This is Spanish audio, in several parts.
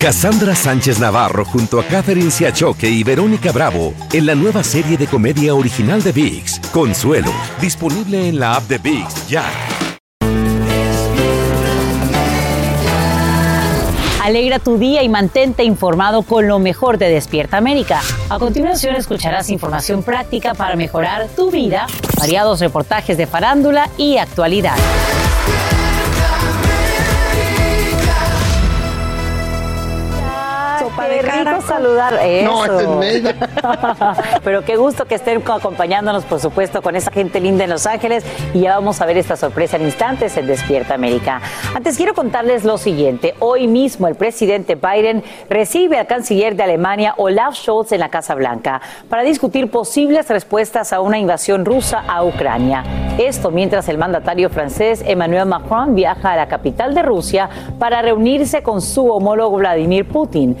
Cassandra Sánchez Navarro junto a Catherine Siachoque y Verónica Bravo en la nueva serie de comedia original de VIX, Consuelo, disponible en la app de VIX ya. Alegra tu día y mantente informado con lo mejor de Despierta América. A continuación escucharás información práctica para mejorar tu vida, variados reportajes de farándula y actualidad. Qué rico saludar. Eso. No, es Pero qué gusto que estén acompañándonos, por supuesto, con esa gente linda en Los Ángeles. Y ya vamos a ver esta sorpresa en instantes en Despierta América. Antes quiero contarles lo siguiente. Hoy mismo el presidente Biden recibe al canciller de Alemania, Olaf Scholz, en la Casa Blanca para discutir posibles respuestas a una invasión rusa a Ucrania. Esto mientras el mandatario francés Emmanuel Macron viaja a la capital de Rusia para reunirse con su homólogo Vladimir Putin.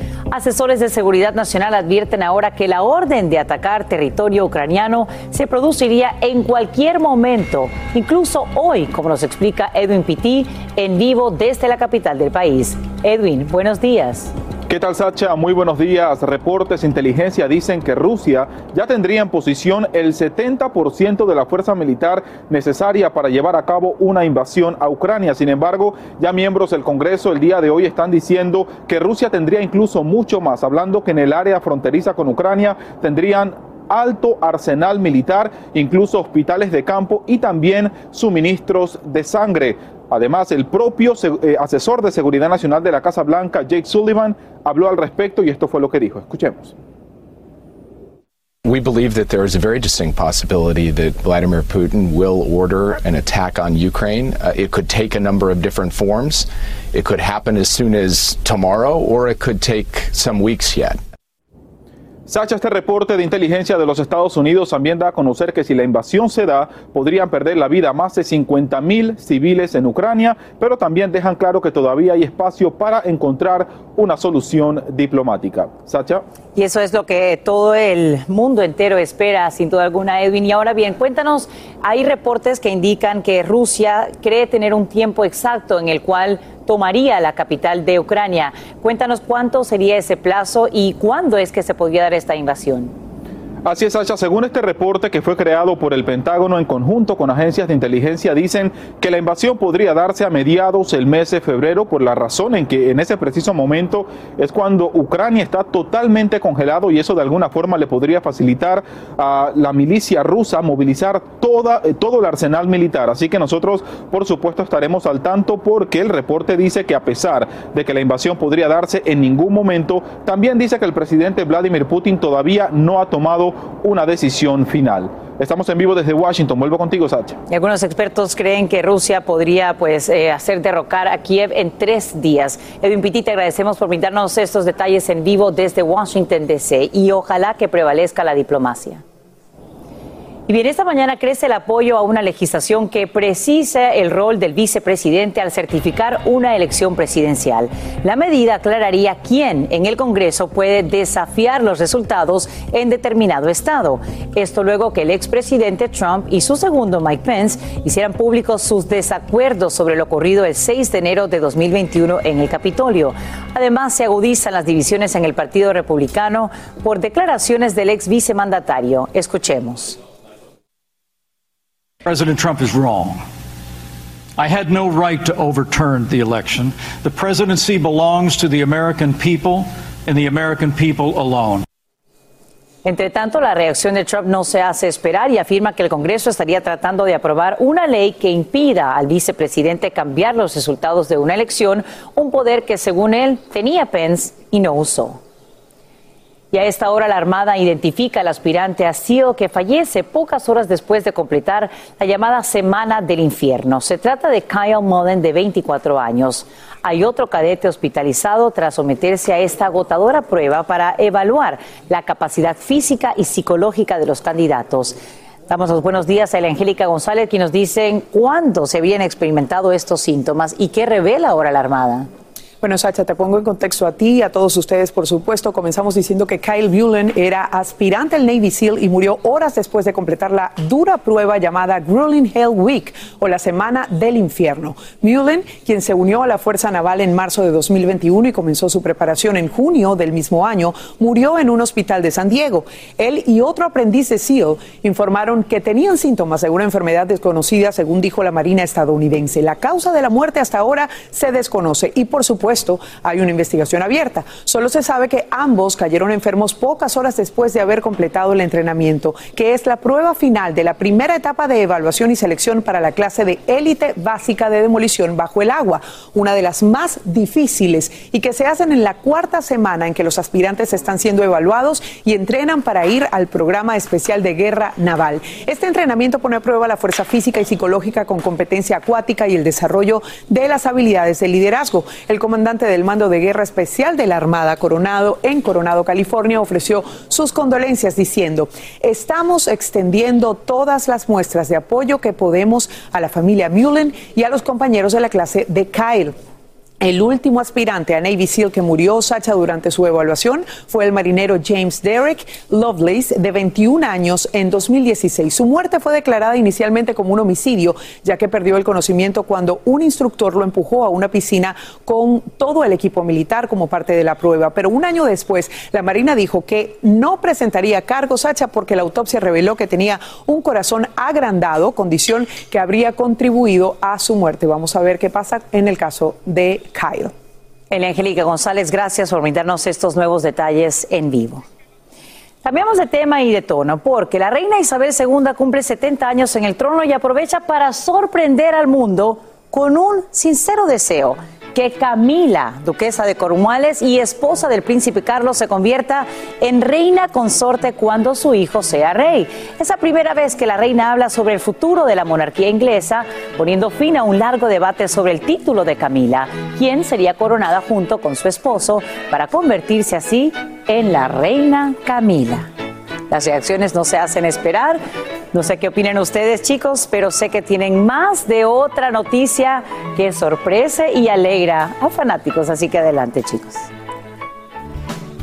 Asesores de seguridad nacional advierten ahora que la orden de atacar territorio ucraniano se produciría en cualquier momento, incluso hoy, como nos explica Edwin Pitti en vivo desde la capital del país. Edwin, buenos días. ¿Qué tal, Sacha? Muy buenos días. Reportes inteligencia dicen que Rusia ya tendría en posición el 70% de la fuerza militar necesaria para llevar a cabo una invasión a Ucrania. Sin embargo, ya miembros del Congreso el día de hoy están diciendo que Rusia tendría incluso mucho más, hablando que en el área fronteriza con Ucrania tendrían alto arsenal militar, incluso hospitales de campo y también suministros de sangre. Además, el propio eh, asesor de seguridad nacional de la Casa Blanca, Jake Sullivan, habló al respecto y esto fue lo que dijo. Escuchemos. We believe that there is a very distinct possibility that Vladimir Putin will order an attack on Ukraine. Uh, it could take a number of different forms. It could happen as soon as tomorrow, or it could take some weeks yet. Sacha, este reporte de inteligencia de los Estados Unidos también da a conocer que si la invasión se da, podrían perder la vida más de 50 mil civiles en Ucrania, pero también dejan claro que todavía hay espacio para encontrar una solución diplomática. Sacha. Y eso es lo que todo el mundo entero espera, sin duda alguna, Edwin. Y ahora bien, cuéntanos, hay reportes que indican que Rusia cree tener un tiempo exacto en el cual tomaría la capital de Ucrania. Cuéntanos cuánto sería ese plazo y cuándo es que se podría dar esta invasión. Así es, Sacha. Según este reporte que fue creado por el Pentágono en conjunto con agencias de inteligencia, dicen que la invasión podría darse a mediados del mes de febrero por la razón en que en ese preciso momento es cuando Ucrania está totalmente congelado y eso de alguna forma le podría facilitar a la milicia rusa movilizar toda, eh, todo el arsenal militar. Así que nosotros, por supuesto, estaremos al tanto porque el reporte dice que a pesar de que la invasión podría darse en ningún momento, también dice que el presidente Vladimir Putin todavía no ha tomado una decisión final. Estamos en vivo desde Washington. Vuelvo contigo, Sacha. algunos expertos creen que Rusia podría pues, eh, hacer derrocar a Kiev en tres días. Edwin Pitti, te agradecemos por brindarnos estos detalles en vivo desde Washington, D.C. y ojalá que prevalezca la diplomacia. Y bien, esta mañana crece el apoyo a una legislación que precisa el rol del vicepresidente al certificar una elección presidencial. La medida aclararía quién en el Congreso puede desafiar los resultados en determinado estado. Esto luego que el expresidente Trump y su segundo Mike Pence hicieran públicos sus desacuerdos sobre lo ocurrido el 6 de enero de 2021 en el Capitolio. Además, se agudizan las divisiones en el Partido Republicano por declaraciones del ex vicemandatario. Escuchemos. President Trump is wrong. I had no right to overturn the election. The presidency belongs to the American people and the American people alone. Entre tanto, la reacción de Trump no se hace esperar y afirma que el Congreso estaría tratando de aprobar una ley que impida al vicepresidente cambiar los resultados de una elección, un poder que según él tenía Pence y no usó. Y a esta hora la Armada identifica al aspirante a SEAL que fallece pocas horas después de completar la llamada Semana del Infierno. Se trata de Kyle Mullen, de 24 años. Hay otro cadete hospitalizado tras someterse a esta agotadora prueba para evaluar la capacidad física y psicológica de los candidatos. Damos los buenos días a la Angélica González, quien nos dice cuándo se habían experimentado estos síntomas y qué revela ahora la Armada. Bueno, Sacha, te pongo en contexto a ti y a todos ustedes, por supuesto. Comenzamos diciendo que Kyle Bullen era aspirante al Navy SEAL y murió horas después de completar la dura prueba llamada Grueling Hell Week o la Semana del Infierno. Mullen, quien se unió a la Fuerza Naval en marzo de 2021 y comenzó su preparación en junio del mismo año, murió en un hospital de San Diego. Él y otro aprendiz de SEAL informaron que tenían síntomas de una enfermedad desconocida, según dijo la Marina estadounidense. La causa de la muerte hasta ahora se desconoce y, por supuesto, puesto, hay una investigación abierta. Solo se sabe que ambos cayeron enfermos pocas horas después de haber completado el entrenamiento, que es la prueba final de la primera etapa de evaluación y selección para la clase de élite básica de demolición bajo el agua, una de las más difíciles y que se hacen en la cuarta semana en que los aspirantes están siendo evaluados y entrenan para ir al programa especial de guerra naval. Este entrenamiento pone a prueba la fuerza física y psicológica con competencia acuática y el desarrollo de las habilidades de liderazgo. El comandante del Mando de Guerra Especial de la Armada Coronado en Coronado, California, ofreció sus condolencias diciendo, estamos extendiendo todas las muestras de apoyo que podemos a la familia Mullen y a los compañeros de la clase de Kyle. El último aspirante a Navy SEAL que murió, Sacha, durante su evaluación fue el marinero James Derrick Lovelace, de 21 años, en 2016. Su muerte fue declarada inicialmente como un homicidio, ya que perdió el conocimiento cuando un instructor lo empujó a una piscina con todo el equipo militar como parte de la prueba. Pero un año después, la Marina dijo que no presentaría cargos, Sacha, porque la autopsia reveló que tenía un corazón agrandado, condición que habría contribuido a su muerte. Vamos a ver qué pasa en el caso de Kyle. El Angélica González, gracias por brindarnos estos nuevos detalles en vivo. Cambiamos de tema y de tono, porque la reina Isabel II cumple 70 años en el trono y aprovecha para sorprender al mundo con un sincero deseo que Camila, duquesa de Cornualles y esposa del príncipe Carlos, se convierta en reina consorte cuando su hijo sea rey. Es la primera vez que la reina habla sobre el futuro de la monarquía inglesa, poniendo fin a un largo debate sobre el título de Camila, quien sería coronada junto con su esposo para convertirse así en la reina Camila. Las reacciones no se hacen esperar. No sé qué opinan ustedes, chicos, pero sé que tienen más de otra noticia que sorprese y alegra a fanáticos. Así que adelante, chicos.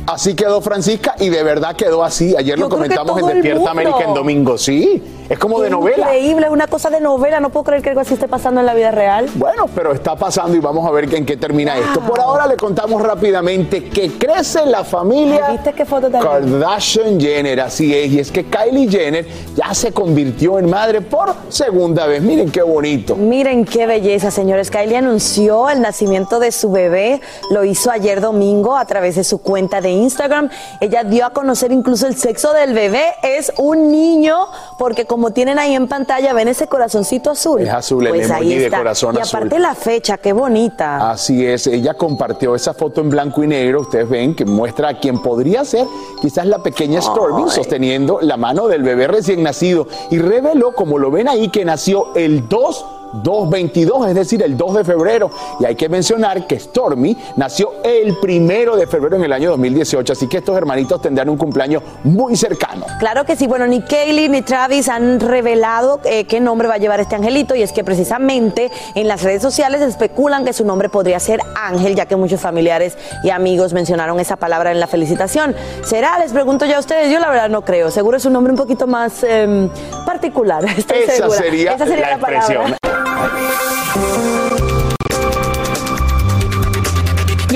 Así quedó Francisca y de verdad quedó así. Ayer lo comentamos en Despierta América en domingo, sí. Es como de novela. Increíble, una cosa de novela. No puedo creer que algo así esté pasando en la vida real. Bueno, pero está pasando y vamos a ver en qué termina esto. Por ahora le contamos rápidamente que crece la familia ¿Viste qué foto Kardashian Jenner. Así es. Y es que Kylie Jenner ya se convirtió en madre por segunda vez. Miren qué bonito. Miren qué belleza, señores. Kylie anunció el nacimiento de su bebé. Lo hizo ayer domingo a través de su cuenta de Instagram. Ella dio a conocer incluso el sexo del bebé. Es un niño porque como tienen ahí en pantalla, ven ese corazoncito azul. Es azul, pues el emoji de corazón y azul. aparte la fecha, qué bonita. Así es, ella compartió esa foto en blanco y negro, ustedes ven que muestra a quien podría ser quizás la pequeña Stormy sosteniendo la mano del bebé recién nacido y reveló, como lo ven ahí, que nació el 2 222, es decir, el 2 de febrero. Y hay que mencionar que Stormy nació el primero de febrero en el año 2018, así que estos hermanitos tendrán un cumpleaños muy cercano. Claro que sí, bueno, ni Kaylee ni Travis han revelado eh, qué nombre va a llevar este angelito y es que precisamente en las redes sociales especulan que su nombre podría ser Ángel, ya que muchos familiares y amigos mencionaron esa palabra en la felicitación. ¿Será? Les pregunto ya a ustedes, yo la verdad no creo, seguro es un nombre un poquito más em, particular. Estoy Esa segura. sería Esa sería la la, palabra. Música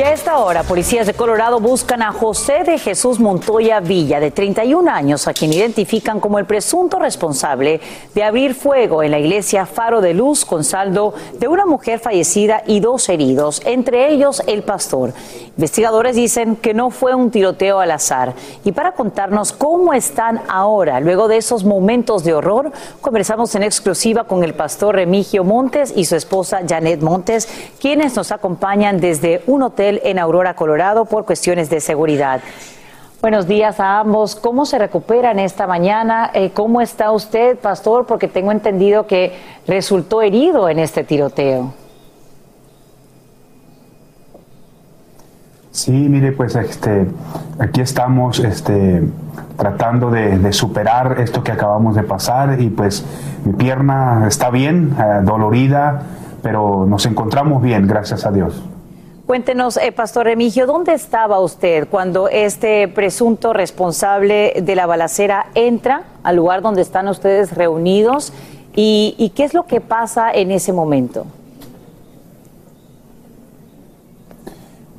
Y a esta hora, policías de Colorado buscan a José de Jesús Montoya Villa, de 31 años, a quien identifican como el presunto responsable de abrir fuego en la iglesia Faro de Luz con saldo de una mujer fallecida y dos heridos, entre ellos el pastor. Investigadores dicen que no fue un tiroteo al azar. Y para contarnos cómo están ahora, luego de esos momentos de horror, conversamos en exclusiva con el pastor Remigio Montes y su esposa Janet Montes, quienes nos acompañan desde un hotel en Aurora, Colorado, por cuestiones de seguridad. Buenos días a ambos. ¿Cómo se recuperan esta mañana? Eh, ¿Cómo está usted, pastor? Porque tengo entendido que resultó herido en este tiroteo. Sí, mire, pues este, aquí estamos este, tratando de, superar esto que acabamos de pasar y pues mi pierna está bien, eh, dolorida, pero nos encontramos bien, gracias a Dios. Cuéntenos, eh, Pastor Remigio, ¿dónde estaba usted cuando este presunto responsable de la balacera entra al lugar donde están ustedes reunidos? ¿Y, qué es lo que pasa en ese momento?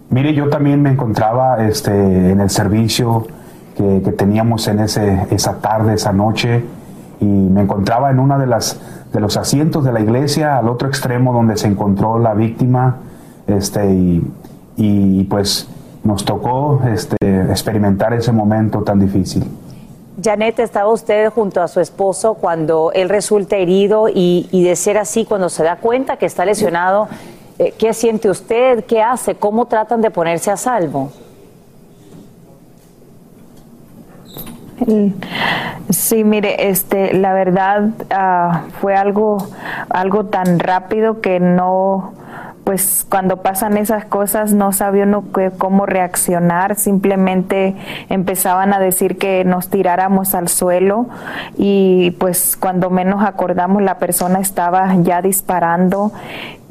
Mire, yo también me encontraba este, en el servicio que, teníamos en ese, esa tarde, esa noche, y me encontraba en una de las de los asientos de la iglesia al otro extremo donde se encontró la víctima este, y, pues nos tocó este, experimentar ese momento tan difícil. Janet, estaba usted junto a su esposo cuando él resulta herido y, de ser así, cuando se da cuenta que está lesionado, eh, ¿qué siente usted? ¿Qué hace? ¿Cómo tratan de ponerse a salvo? Sí, mire, este, la verdad ah, fue algo, algo tan rápido que no, pues cuando pasan esas cosas no sabía uno cómo reaccionar, simplemente empezaban a decir que nos tiráramos al suelo y pues cuando menos acordamos la persona estaba ya disparando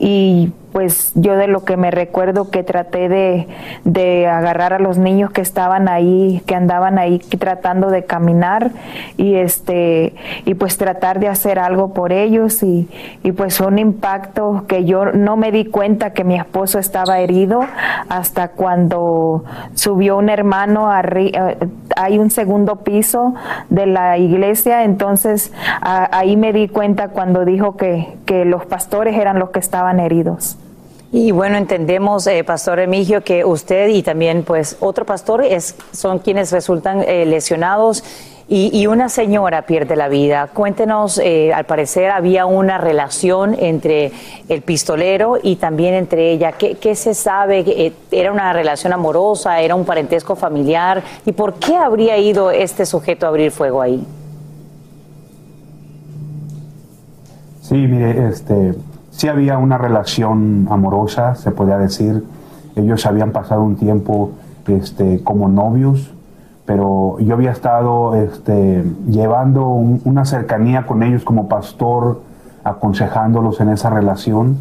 y pues yo de lo que me recuerdo que traté de, de, agarrar a los niños que estaban ahí, que andaban ahí tratando de caminar y este y pues tratar de hacer algo por ellos y, y pues un impacto que yo no me di cuenta que mi esposo estaba herido hasta cuando subió un hermano eh, hay un segundo piso de la iglesia. Entonces ahí me di cuenta cuando dijo que, que los pastores eran los que estaban heridos. Y bueno, entendemos, eh, Pastor Emigio, que usted y también pues otro pastor es, son quienes resultan eh, lesionados y, una señora pierde la vida. Cuéntenos, eh, al parecer había una relación entre el pistolero y también entre ella. ¿Qué, qué se sabe? ¿Era una relación amorosa? ¿Era un parentesco familiar? ¿Y por qué habría ido este sujeto a abrir fuego ahí? Sí, mire, este, sí había una relación amorosa, se podía decir. Ellos habían pasado un tiempo este, como novios, pero yo había estado este, llevando una cercanía con ellos como pastor, aconsejándolos en esa relación.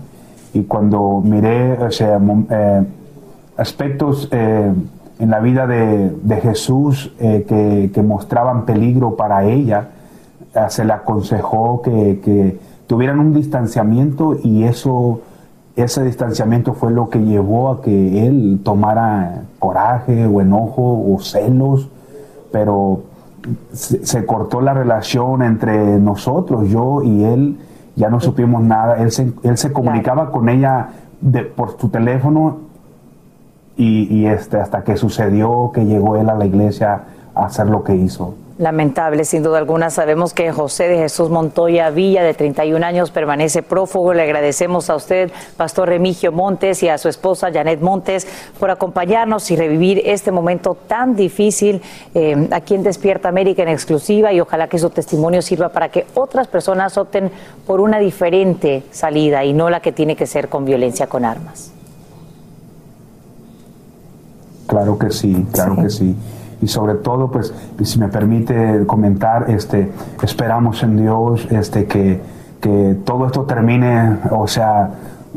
Y cuando miré o sea, eh, aspectos eh, en la vida de, Jesús eh, que, mostraban peligro para ella, se le aconsejó que tuvieran un distanciamiento y eso, ese distanciamiento fue lo que llevó a que él tomara coraje o enojo o celos, pero se, cortó la relación entre nosotros, yo y él, ya no supimos nada, él se, él se comunicaba con ella de, por su teléfono y, y este, hasta que sucedió que llegó él a la iglesia a hacer lo que hizo. Lamentable, sin duda alguna. Sabemos que José de Jesús Montoya Villa, de 31 años, permanece prófugo. Le agradecemos a usted, Pastor Remigio Montes, y a su esposa Janet Montes, por acompañarnos y revivir este momento tan difícil eh, aquí en Despierta América en exclusiva. Y ojalá que su testimonio sirva para que otras personas opten por una diferente salida y no la que tiene que ser con violencia con armas. Claro que sí, claro que sí y sobre todo, pues, si me permite comentar, este, esperamos en Dios este, que, que todo esto termine, o sea,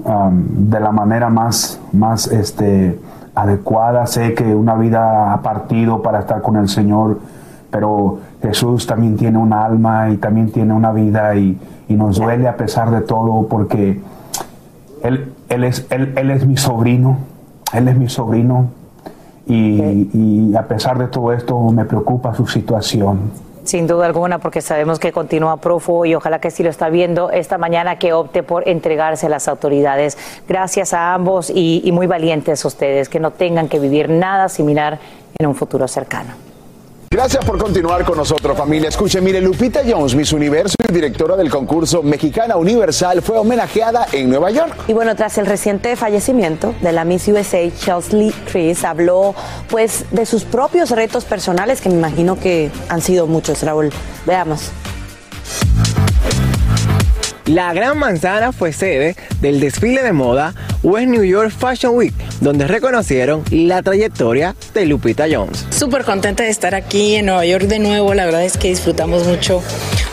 um, de la manera más, más este, adecuada. Sé que una vida ha partido para estar con el Señor, pero Jesús también tiene un alma y también tiene una vida y, y nos duele a pesar de todo porque él, él, es, él, él es mi sobrino, Él es mi sobrino y, a pesar de todo esto me preocupa su situación. Sin duda alguna, porque sabemos que continúa prófugo y ojalá que sí lo está viendo esta mañana que opte por entregarse a las autoridades. Gracias a ambos y, y muy valientes ustedes, que no tengan que vivir nada similar en un futuro cercano. Gracias por continuar con nosotros, familia. Escuche, mire, Lupita Jones, Miss Universo y directora del concurso Mexicana Universal, fue homenajeada en Nueva York. Y bueno, tras el reciente fallecimiento de la Miss USA, Chelsea Chris, habló pues de sus propios retos personales, que me imagino que han sido muchos, Raúl. Veamos. La Gran Manzana fue sede del desfile de moda West New York Fashion Week, donde reconocieron la trayectoria de Lupita Jones. Súper contenta de estar aquí en Nueva York de nuevo, la verdad es que disfrutamos mucho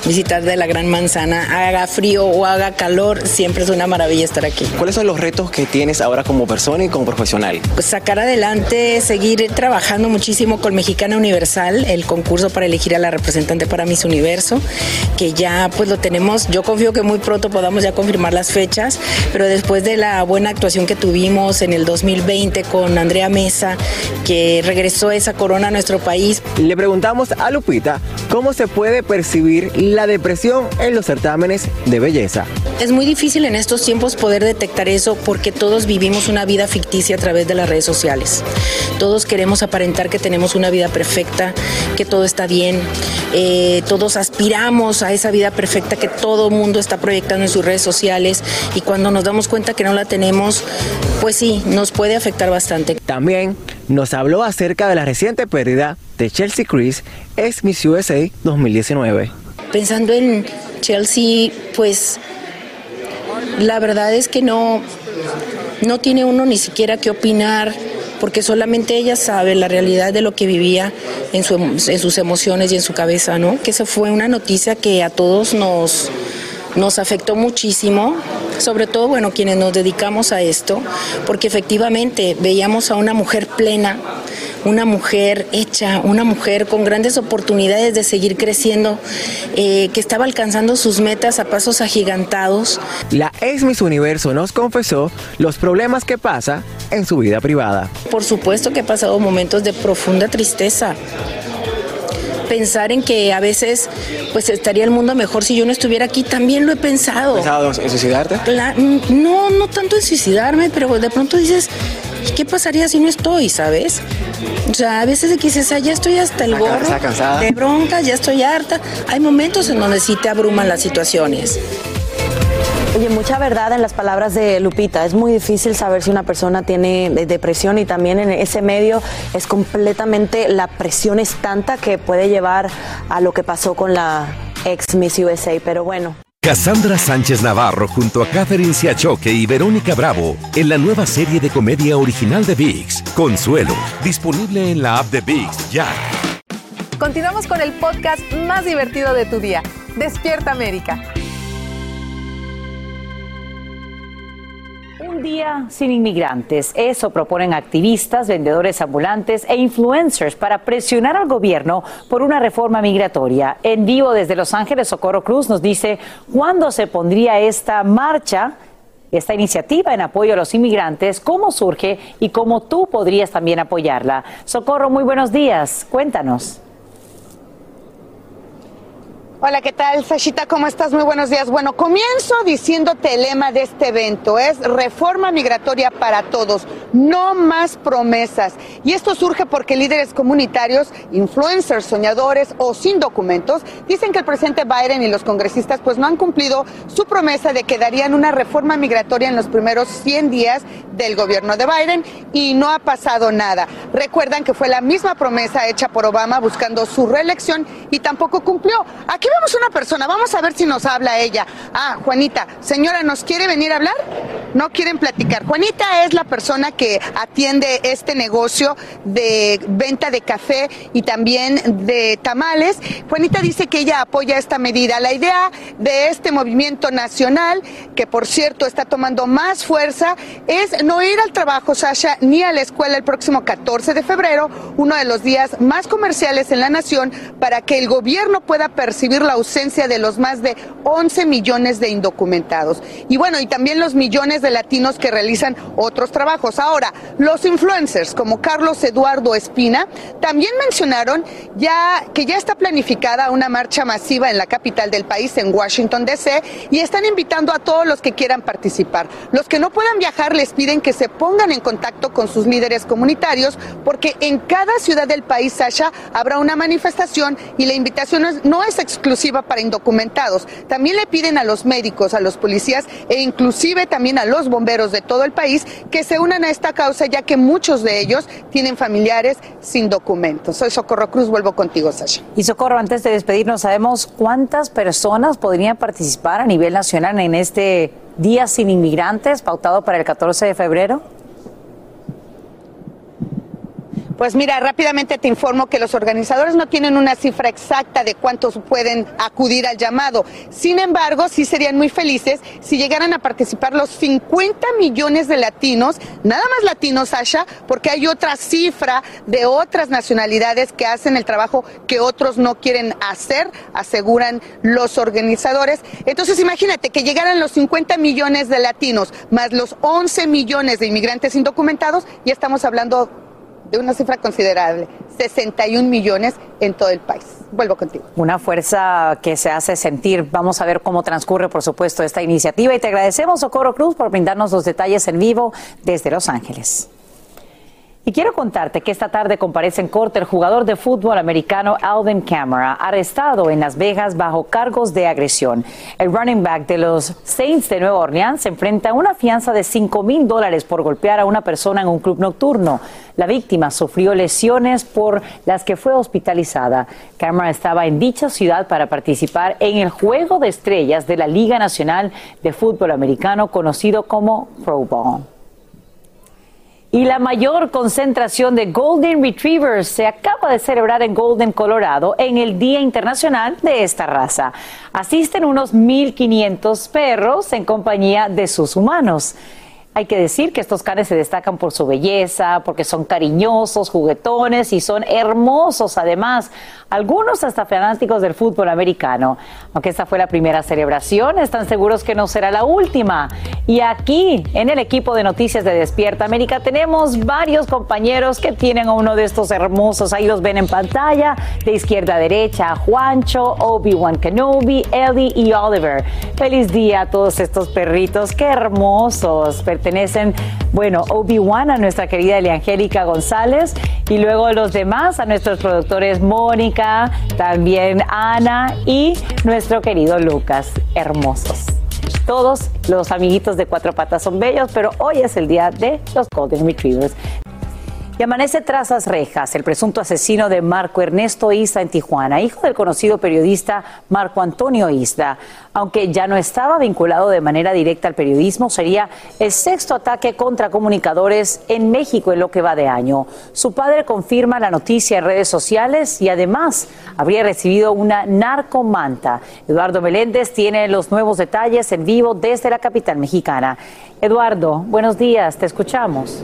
visitar de la Gran Manzana, haga frío o haga calor, siempre es una maravilla estar aquí. ¿Cuáles son los retos que tienes ahora como persona y como profesional? Pues sacar adelante, seguir trabajando muchísimo con Mexicana Universal, el concurso para elegir a la representante para Miss Universo, que ya pues lo tenemos, yo confío que muy pronto podamos ya confirmar las fechas, pero después de la buena actuación que tuvimos en el 2020 con Andrea Mesa, que regresó esa corona a nuestro país. Le preguntamos a Lupita cómo se puede percibir la depresión en los certámenes de belleza. Es muy difícil en estos tiempos poder detectar eso porque todos vivimos una vida ficticia a través de las redes sociales. Todos queremos aparentar que tenemos una vida perfecta, que todo está bien. Eh, todos aspiramos a esa vida perfecta que todo mundo está proyectando en sus redes sociales y cuando nos damos cuenta que no la tenemos, pues sí, nos puede afectar bastante. También nos habló acerca de la reciente pérdida de Chelsea Chris, ex Miss USA 2019 pensando en Chelsea, pues la verdad es que no, no tiene uno ni siquiera que opinar porque solamente ella sabe la realidad de lo que vivía en, en sus emociones y en su cabeza, ¿no? Que esa fue una noticia que a todos nos, nos afectó muchísimo, sobre todo, bueno, quienes nos dedicamos a esto, porque efectivamente veíamos a una mujer plena, una mujer hecha, una mujer con grandes oportunidades de seguir creciendo, eh, que estaba alcanzando sus metas a pasos agigantados. La ex Miss Universo nos confesó los problemas que pasa en su vida privada. Por supuesto que he pasado momentos de profunda tristeza pensar en que a veces pues estaría el mundo mejor si yo no estuviera aquí, también lo he pensado. ¿Has pensado en suicidarte? no, no tanto en suicidarme, pero de pronto dices, ¿qué pasaría si no estoy, sabes? O sea, a veces dices, ah, ya estoy hasta el gorro de bronca, ya estoy harta. Hay momentos en donde sí te abruman las situaciones. Oye, mucha verdad en las palabras de Lupita. Es muy difícil saber si una persona tiene depresión y también en ese medio es completamente la presión es tanta que puede llevar a lo que pasó con la ex Miss USA. Pero bueno. Cassandra Sánchez Navarro junto a Catherine Siachoque y Verónica Bravo en la nueva serie de comedia original de VIX, Consuelo, disponible en la app de VIX ya. Continuamos con el podcast más divertido de tu día, Despierta América. Día sin inmigrantes. Eso proponen activistas, vendedores ambulantes e influencers para presionar al gobierno por una reforma migratoria. En vivo desde Los Ángeles, Socorro Cruz nos dice cuándo se pondría esta marcha esta iniciativa en apoyo a los inmigrantes, cómo surge y cómo tú podrías también apoyarla. Socorro, muy buenos días. Cuéntanos. Hola, ¿qué tal, Sashita? ¿Cómo estás? Muy buenos días. Bueno, comienzo diciéndote el lema de este evento, es reforma migratoria para todos, no más promesas. Y esto surge porque líderes comunitarios, influencers, soñadores o sin documentos dicen que el presidente Biden y los congresistas pues no han cumplido su promesa de que darían una reforma migratoria en los primeros 100 días del gobierno de Biden y no ha pasado nada. Recuerdan que fue la misma promesa hecha por Obama buscando su reelección y tampoco cumplió. Aquí vemos una persona, vamos a ver si nos habla ella. Ah, Juanita, señora, ¿nos quiere venir a hablar? No quieren platicar. Juanita es la persona que atiende este negocio de venta de café y también de tamales. Juanita dice que ella apoya esta medida. La idea de este movimiento nacional, que por cierto está tomando más fuerza, es no ir al trabajo, Sasha, ni a la escuela el próximo 14 de febrero, uno de los días más comerciales en la nación, para que el gobierno pueda percibir la ausencia de los más de 11 millones de indocumentados. Y bueno, y también los millones de latinos que realizan otros trabajos. Ahora, los influencers como Carlos Eduardo Espina también mencionaron ya que ya está planificada una marcha masiva en la capital del país, en Washington, D.C., y están invitando a todos los que quieran participar. Los que no puedan viajar les piden que se pongan en contacto con sus líderes comunitarios porque en cada ciudad del país, Sasha, habrá una manifestación y la invitación no es exclusiva exclusiva para indocumentados. También le piden a los médicos, a los policías e inclusive también a los bomberos de todo el país que se unan a esta causa ya que muchos de ellos tienen familiares sin documentos. Soy Socorro Cruz, vuelvo contigo, Sasha. Y Socorro, antes de despedirnos, ¿sabemos cuántas personas podrían participar a nivel nacional en este Día sin Inmigrantes pautado para el 14 de febrero? Pues mira, rápidamente te informo que los organizadores no tienen una cifra exacta de cuántos pueden acudir al llamado. Sin embargo, sí serían muy felices si llegaran a participar los 50 millones de latinos, nada más latinos, Sasha, porque hay otra cifra de otras nacionalidades que hacen el trabajo que otros no quieren hacer, aseguran los organizadores. Entonces, imagínate que llegaran los 50 millones de latinos más los 11 millones de inmigrantes indocumentados, y estamos hablando de una cifra considerable, 61 millones en todo el país. Vuelvo contigo. Una fuerza que se hace sentir. Vamos a ver cómo transcurre, por supuesto, esta iniciativa y te agradecemos, Socorro Cruz, por brindarnos los detalles en vivo desde Los Ángeles. Y quiero contarte que esta tarde comparece en corte el jugador de fútbol americano Alvin Kamara, arrestado en Las Vegas bajo cargos de agresión. El running back de los Saints de Nueva Orleans se enfrenta a una fianza de 5 mil dólares por golpear a una persona en un club nocturno. La víctima sufrió lesiones por las que fue hospitalizada. Kamara estaba en dicha ciudad para participar en el Juego de Estrellas de la Liga Nacional de Fútbol Americano conocido como Pro Bowl. Y la mayor concentración de Golden Retrievers se acaba de celebrar en Golden, Colorado, en el Día Internacional de esta raza. Asisten unos 1.500 perros en compañía de sus humanos. Hay que decir que estos canes se destacan por su belleza, porque son cariñosos, juguetones y son hermosos además. Algunos hasta fanáticos del fútbol americano. Aunque esta fue la primera celebración, están seguros que no será la última. Y aquí, en el equipo de noticias de Despierta América, tenemos varios compañeros que tienen a uno de estos hermosos. Ahí los ven en pantalla, de izquierda a derecha, Juancho, Obi-Wan Kenobi, Ellie y Oliver. Feliz día a todos estos perritos, qué hermosos pertenecen, bueno, Obi-Wan a nuestra querida Eliangélica González y luego los demás a nuestros productores Mónica, también Ana y nuestro querido Lucas. Hermosos. Todos los amiguitos de Cuatro Patas son bellos, pero hoy es el día de los Golden Retrievers. Y amanece tras las rejas el presunto asesino de Marco Ernesto Isla en Tijuana, hijo del conocido periodista Marco Antonio Isla. Aunque ya no estaba vinculado de manera directa al periodismo, sería el sexto ataque contra comunicadores en México en lo que va de año. Su padre confirma la noticia en redes sociales y además habría recibido una narcomanta. Eduardo Meléndez tiene los nuevos detalles en vivo desde la capital mexicana. Eduardo, buenos días, te escuchamos.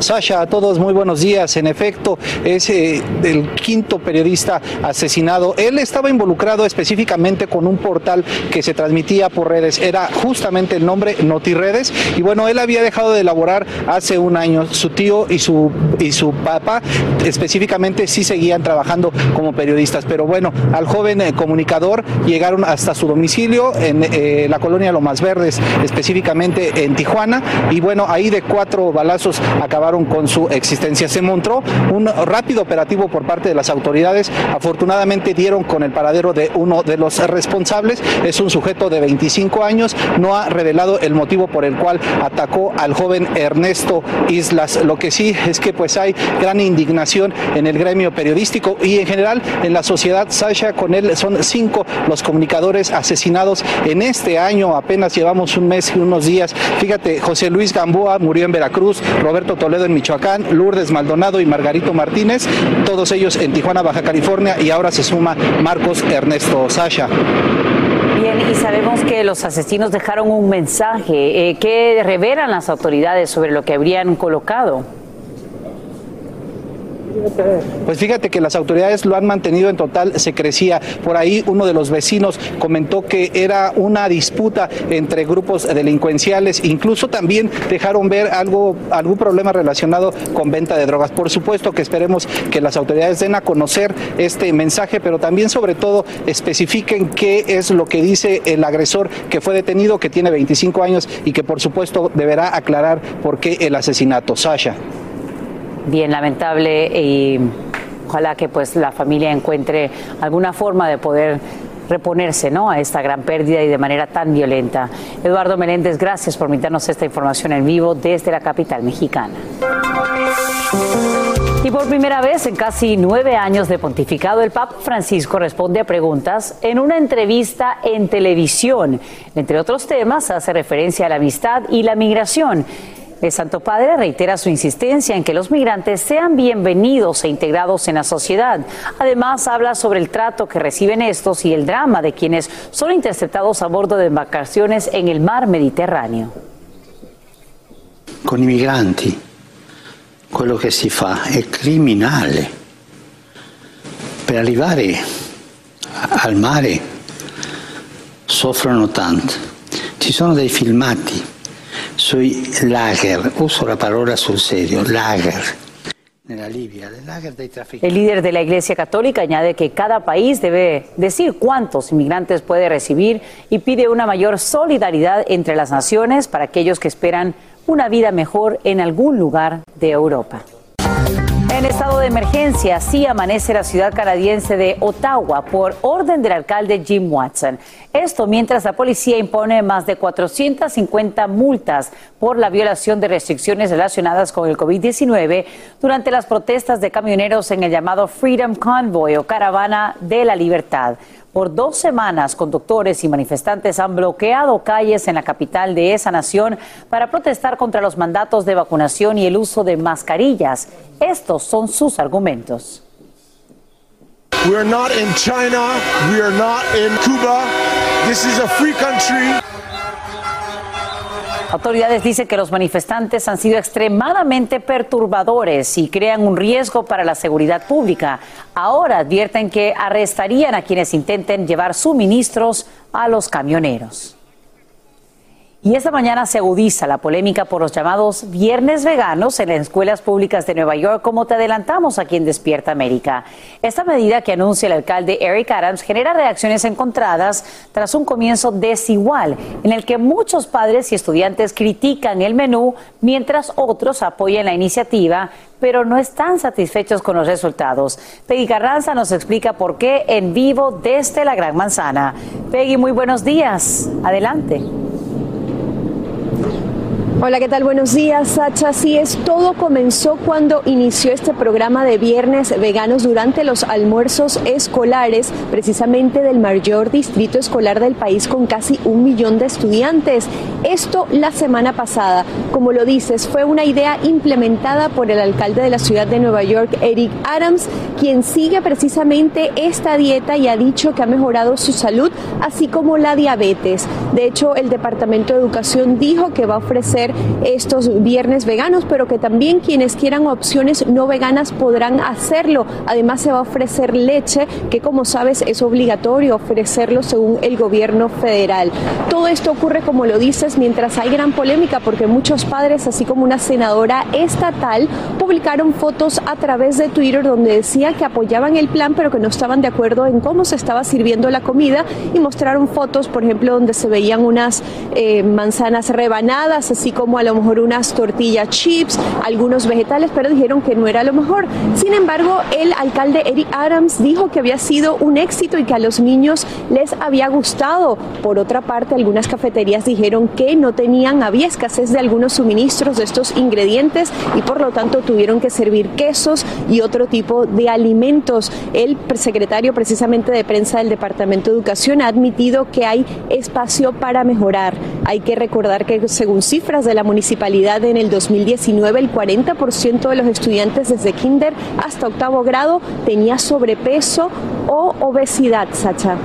Sasha, a todos muy buenos días. En efecto, es eh, el quinto periodista asesinado. Él estaba involucrado específicamente con un portal que se transmitía por redes. Era justamente el nombre NotiRedes. Y bueno, él había dejado de elaborar hace un año. Su tío y su, y su papá específicamente sí seguían trabajando como periodistas. Pero bueno, al joven eh, comunicador llegaron hasta su domicilio en eh, la colonia Lomas Verdes, específicamente en Tijuana. Y bueno, ahí de cuatro balazos acabaron con su existencia. Se mostró un rápido operativo por parte de las autoridades. Afortunadamente dieron con el paradero de uno de los responsables. Es un sujeto de 25 años. No ha revelado el motivo por el cual atacó al joven Ernesto Islas. Lo que sí es que pues hay gran indignación en el gremio periodístico y en general en la sociedad. Sasha, con él son cinco los comunicadores asesinados en este año. Apenas llevamos un mes y unos días. Fíjate, José Luis Gamboa murió en Veracruz, Roberto Toledo en Michoacán, Lourdes Maldonado y Margarito Martínez, todos ellos en Tijuana, Baja California, y ahora se suma Marcos Ernesto Sasha. Bien, y sabemos que los asesinos dejaron un mensaje. Eh, ¿Qué revelan las autoridades sobre lo que habrían colocado? Pues fíjate que las autoridades lo han mantenido en total secrecía. Por ahí uno de los vecinos comentó que era una disputa entre grupos delincuenciales. Incluso también dejaron ver algo, algún problema relacionado con venta de drogas. Por supuesto que esperemos que las autoridades den a conocer este mensaje, pero también sobre todo especifiquen qué es lo que dice el agresor que fue detenido, que tiene 25 años y que por supuesto deberá aclarar por qué el asesinato. Sasha bien lamentable y Ojalá que pues la familia encuentre alguna forma de poder reponerse ¿no? a esta gran pérdida y de manera tan violenta. Eduardo Meléndez, gracias por invitarnos esta información en vivo desde la capital mexicana. Y por primera vez en casi nueve años de pontificado, el Papa Francisco responde a preguntas en una entrevista en televisión. Entre otros temas, hace referencia a la amistad y la migración. El Santo Padre reitera su insistencia en que los migrantes sean bienvenidos e integrados en la sociedad. Además, habla sobre el trato que reciben estos y el drama de quienes son interceptados a bordo de embarcaciones en el mar Mediterráneo. Con inmigrantes, quello che si fa è criminale. Per al mare soffrono tanto. Ci sono dei filmati Soy lager, uso la palabra sul serio, lager. El líder de la Iglesia Católica añade que cada país debe decir cuántos inmigrantes puede recibir y pide una mayor solidaridad entre las naciones para aquellos que esperan una vida mejor en algún lugar de Europa. En estado de emergencia, así amanece la ciudad canadiense de Ottawa por orden del alcalde Jim Watson. Esto mientras la policía impone más de 450 multas por la violación de restricciones relacionadas con el COVID-19 durante las protestas de camioneros en el llamado Freedom Convoy o Caravana de la Libertad. Por dos semanas, conductores y manifestantes han bloqueado calles en la capital de esa nación para protestar contra los mandatos de vacunación y el uso de mascarillas. Estos son sus argumentos. We are not in China. We are not in Cuba. This is a free country. Autoridades dicen que los manifestantes han sido extremadamente perturbadores y crean un riesgo para la seguridad pública. Ahora advierten que arrestarían a quienes intenten llevar suministros a los camioneros. Y esta mañana se agudiza la polémica por los llamados viernes veganos en las escuelas públicas de Nueva York, como te adelantamos aquí en Despierta América. Esta medida que anuncia el alcalde Eric Adams genera reacciones encontradas tras un comienzo desigual, en el que muchos padres y estudiantes critican el menú, mientras otros apoyan la iniciativa, pero no están satisfechos con los resultados. Peggy Carranza nos explica por qué en vivo desde la Gran Manzana. Peggy, muy buenos días. Adelante. Hola, ¿qué tal? Buenos días, Sacha. Así es, todo comenzó cuando inició este programa de viernes veganos durante los almuerzos escolares, precisamente del mayor distrito escolar del país con casi un millón de estudiantes. Esto la semana pasada, como lo dices, fue una idea implementada por el alcalde de la ciudad de Nueva York, Eric Adams, quien sigue precisamente esta dieta y ha dicho que ha mejorado su salud, así como la diabetes. De hecho, el Departamento de Educación dijo que va a ofrecer estos viernes veganos, pero que también quienes quieran opciones no veganas podrán hacerlo. Además se va a ofrecer leche, que como sabes es obligatorio ofrecerlo según el gobierno federal. Todo esto ocurre, como lo dices, mientras hay gran polémica porque muchos padres, así como una senadora estatal, publicaron fotos a través de Twitter donde decía que apoyaban el plan, pero que no estaban de acuerdo en cómo se estaba sirviendo la comida y mostraron fotos, por ejemplo, donde se veían unas eh, manzanas rebanadas, así como a lo mejor unas tortillas chips, algunos vegetales, pero dijeron que no era lo mejor. Sin embargo, el alcalde Eric Adams dijo que había sido un éxito y que a los niños les había gustado. Por otra parte, algunas cafeterías dijeron que no tenían, había escasez de algunos suministros de estos ingredientes y por lo tanto tuvieron que servir quesos y otro tipo de alimentos. El secretario precisamente de prensa del Departamento de Educación ha admitido que hay espacio para mejorar. Hay que recordar que según cifras de la municipalidad en el 2019, el 40% de los estudiantes desde kinder hasta octavo grado tenía sobrepeso o obesidad, Sacha.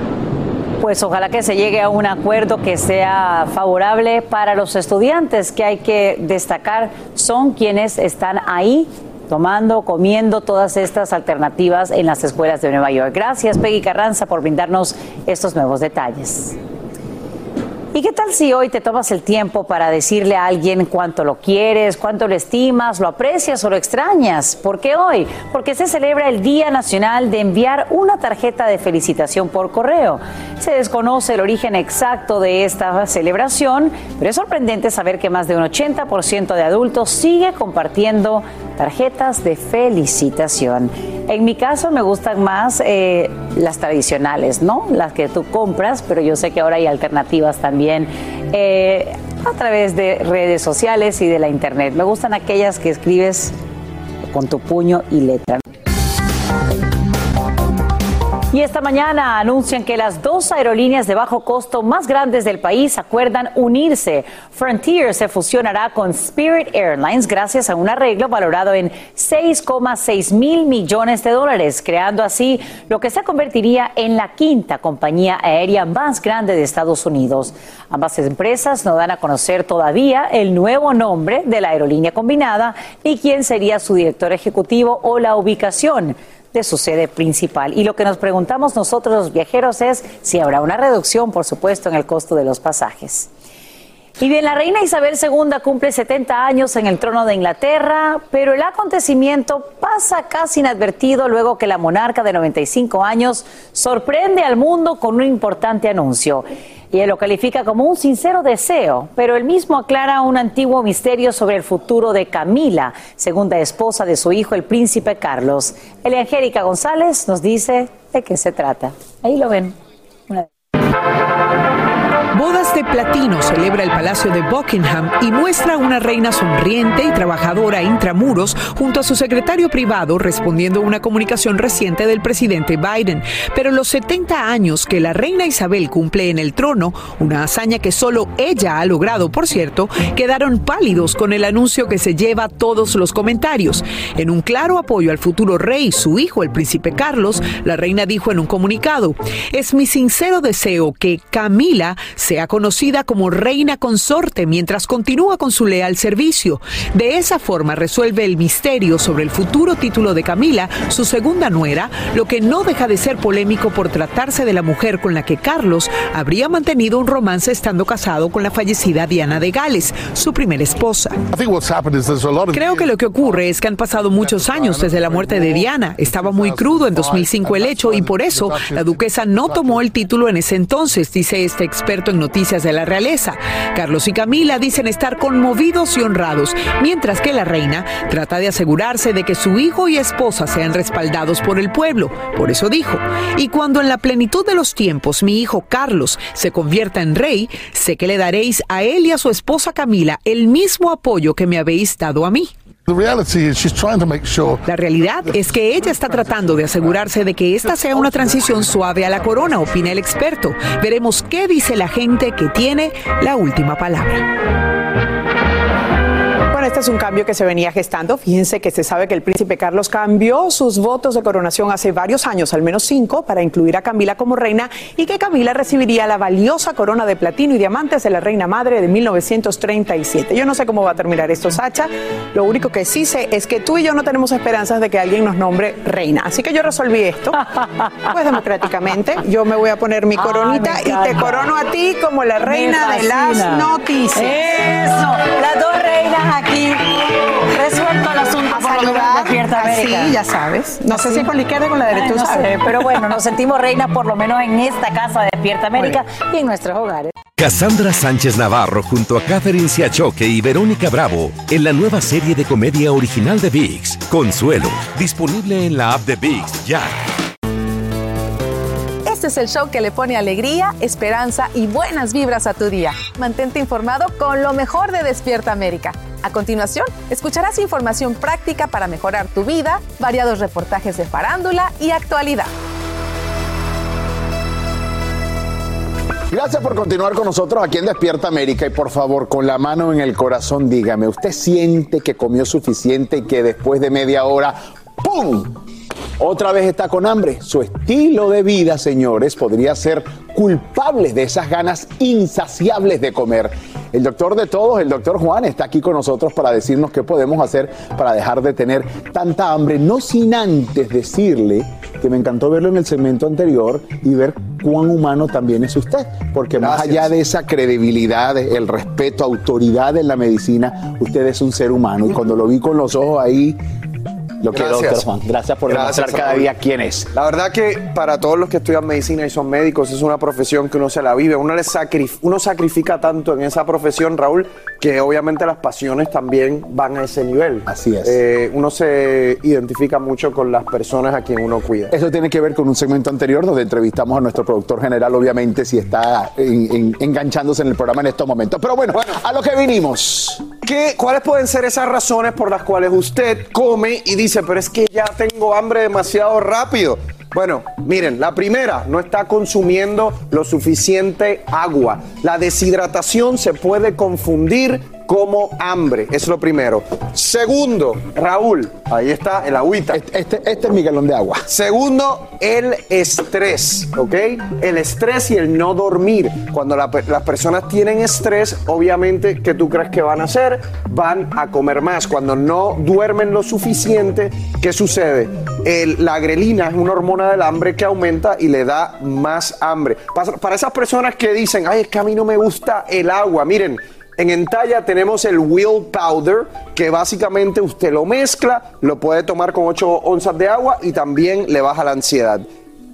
Pues ojalá que se llegue a un acuerdo que sea favorable para los estudiantes, que hay que destacar son quienes están ahí tomando, comiendo todas estas alternativas en las escuelas de Nueva York. Gracias, Peggy Carranza, por brindarnos estos nuevos detalles. ¿Y qué tal si hoy te tomas el tiempo para decirle a alguien cuánto lo quieres, cuánto lo estimas, lo aprecias o lo extrañas? ¿Por qué hoy? Porque se celebra el Día Nacional de enviar una tarjeta de felicitación por correo. Se desconoce el origen exacto de esta celebración, pero es sorprendente saber que más de un 80% de adultos sigue compartiendo tarjetas de felicitación. En mi caso me gustan más eh, las tradicionales, ¿no? Las que tú compras, pero yo sé que ahora hay alternativas también eh, a través de redes sociales y de la internet. Me gustan aquellas que escribes con tu puño y letra. Y esta mañana anuncian que las dos aerolíneas de bajo costo más grandes del país acuerdan unirse. Frontier se fusionará con Spirit Airlines gracias a un arreglo valorado en 6,6 mil millones de dólares, creando así lo que se convertiría en la quinta compañía aérea más grande de Estados Unidos. Ambas empresas no dan a conocer todavía el nuevo nombre de la aerolínea combinada ni quién sería su director ejecutivo o la ubicación de su sede principal. Y lo que nos preguntamos nosotros los viajeros es si habrá una reducción, por supuesto, en el costo de los pasajes. Y bien, la reina Isabel II cumple 70 años en el trono de Inglaterra, pero el acontecimiento pasa casi inadvertido luego que la monarca de 95 años sorprende al mundo con un importante anuncio y él lo califica como un sincero deseo, pero él mismo aclara un antiguo misterio sobre el futuro de Camila, segunda esposa de su hijo, el príncipe Carlos. Elia Angélica González nos dice de qué se trata. Ahí lo ven. Bodas de Platino celebra el Palacio de Buckingham y muestra a una reina sonriente y trabajadora intramuros junto a su secretario privado respondiendo a una comunicación reciente del presidente Biden. Pero los 70 años que la reina Isabel cumple en el trono, una hazaña que solo ella ha logrado, por cierto, quedaron pálidos con el anuncio que se lleva todos los comentarios. En un claro apoyo al futuro rey, su hijo, el príncipe Carlos, la reina dijo en un comunicado, es mi sincero deseo que Camila sea conocida como reina consorte mientras continúa con su leal servicio. De esa forma resuelve el misterio sobre el futuro título de Camila, su segunda nuera, lo que no deja de ser polémico por tratarse de la mujer con la que Carlos habría mantenido un romance estando casado con la fallecida Diana de Gales, su primera esposa. Creo que lo que ocurre es que han pasado muchos años desde la muerte de Diana. Estaba muy crudo en 2005 el hecho y por eso la duquesa no tomó el título en ese entonces, dice este experto noticias de la realeza. Carlos y Camila dicen estar conmovidos y honrados, mientras que la reina trata de asegurarse de que su hijo y esposa sean respaldados por el pueblo. Por eso dijo, y cuando en la plenitud de los tiempos mi hijo Carlos se convierta en rey, sé que le daréis a él y a su esposa Camila el mismo apoyo que me habéis dado a mí. La realidad es que ella está tratando de asegurarse de que esta sea una transición suave a la corona, opina el experto. Veremos qué dice la gente que tiene la última palabra este es un cambio que se venía gestando. Fíjense que se sabe que el príncipe Carlos cambió sus votos de coronación hace varios años, al menos cinco, para incluir a Camila como reina y que Camila recibiría la valiosa corona de platino y diamantes de la reina madre de 1937. Yo no sé cómo va a terminar esto, Sacha. Lo único que sí sé es que tú y yo no tenemos esperanzas de que alguien nos nombre reina. Así que yo resolví esto, pues democráticamente. Yo me voy a poner mi coronita y te corono a ti como la reina de las noticias. Eso, las dos reinas aquí resuelto el asunto por lo menos Despierta América. Sí, ya sabes. No sé si con la izquierda o con la derecha. no sé, pero bueno, nos sentimos reinas por lo menos en esta casa de Despierta América y en nuestros hogares. Cassandra Sánchez Navarro junto a Catherine Siachoque y Verónica Bravo en la nueva serie de comedia original de VIX, Consuelo, disponible en la app de VIX ya. Este es el show que le pone alegría, esperanza y buenas vibras a tu día. Mantente informado con lo mejor de Despierta América. A continuación, escucharás información práctica para mejorar tu vida, variados reportajes de farándula y actualidad. Gracias por continuar con nosotros aquí en Despierta América y por favor, con la mano en el corazón, dígame, ¿usted siente que comió suficiente y que después de media hora, ¡pum! Otra vez está con hambre. Su estilo de vida, señores, podría ser culpable de esas ganas insaciables de comer. El doctor de todos, el doctor Juan, está aquí con nosotros para decirnos qué podemos hacer para dejar de tener tanta hambre, no sin antes decirle que me encantó verlo en el segmento anterior y ver cuán humano también es usted, porque más allá de esa credibilidad, el respeto, autoridad en la medicina, usted es un ser humano y cuando lo vi con los ojos ahí, lo quiero, doctor Juan. Gracias por demostrar cada día quién es. La verdad que para todos los que estudian medicina y son médicos, es una profesión que uno se la vive. Uno, le uno sacrifica tanto en esa profesión, Raúl, que obviamente las pasiones también van a ese nivel. Así es. Eh, uno se identifica mucho con las personas a quien uno cuida. Eso tiene que ver con un segmento anterior donde entrevistamos a nuestro productor general, obviamente, si está enganchándose en el programa en estos momentos. Pero bueno, bueno a lo que vinimos. ¿Qué, ¿Cuáles pueden ser esas razones por las cuales usted come y dice, pero es que ya tengo hambre demasiado rápido? Bueno, miren, la primera, no está consumiendo lo suficiente agua. La deshidratación se puede confundir como hambre. Es lo primero. Segundo, Raúl, ahí está el agüita. Este, este, este, es mi galón de agua. Segundo, el estrés, ¿ok? El estrés y el no dormir. Cuando las personas tienen estrés, obviamente, ¿qué tú crees que van a hacer? Van a comer más. Cuando no duermen lo suficiente, ¿qué sucede? la grelina es una hormona del hambre que aumenta y le da más hambre. para esas personas que dicen, ay, es que a mí no me gusta el agua, miren, en Entalla tenemos el Will Powder, que básicamente usted lo mezcla, lo puede tomar con 8 onzas de agua y también le baja la ansiedad.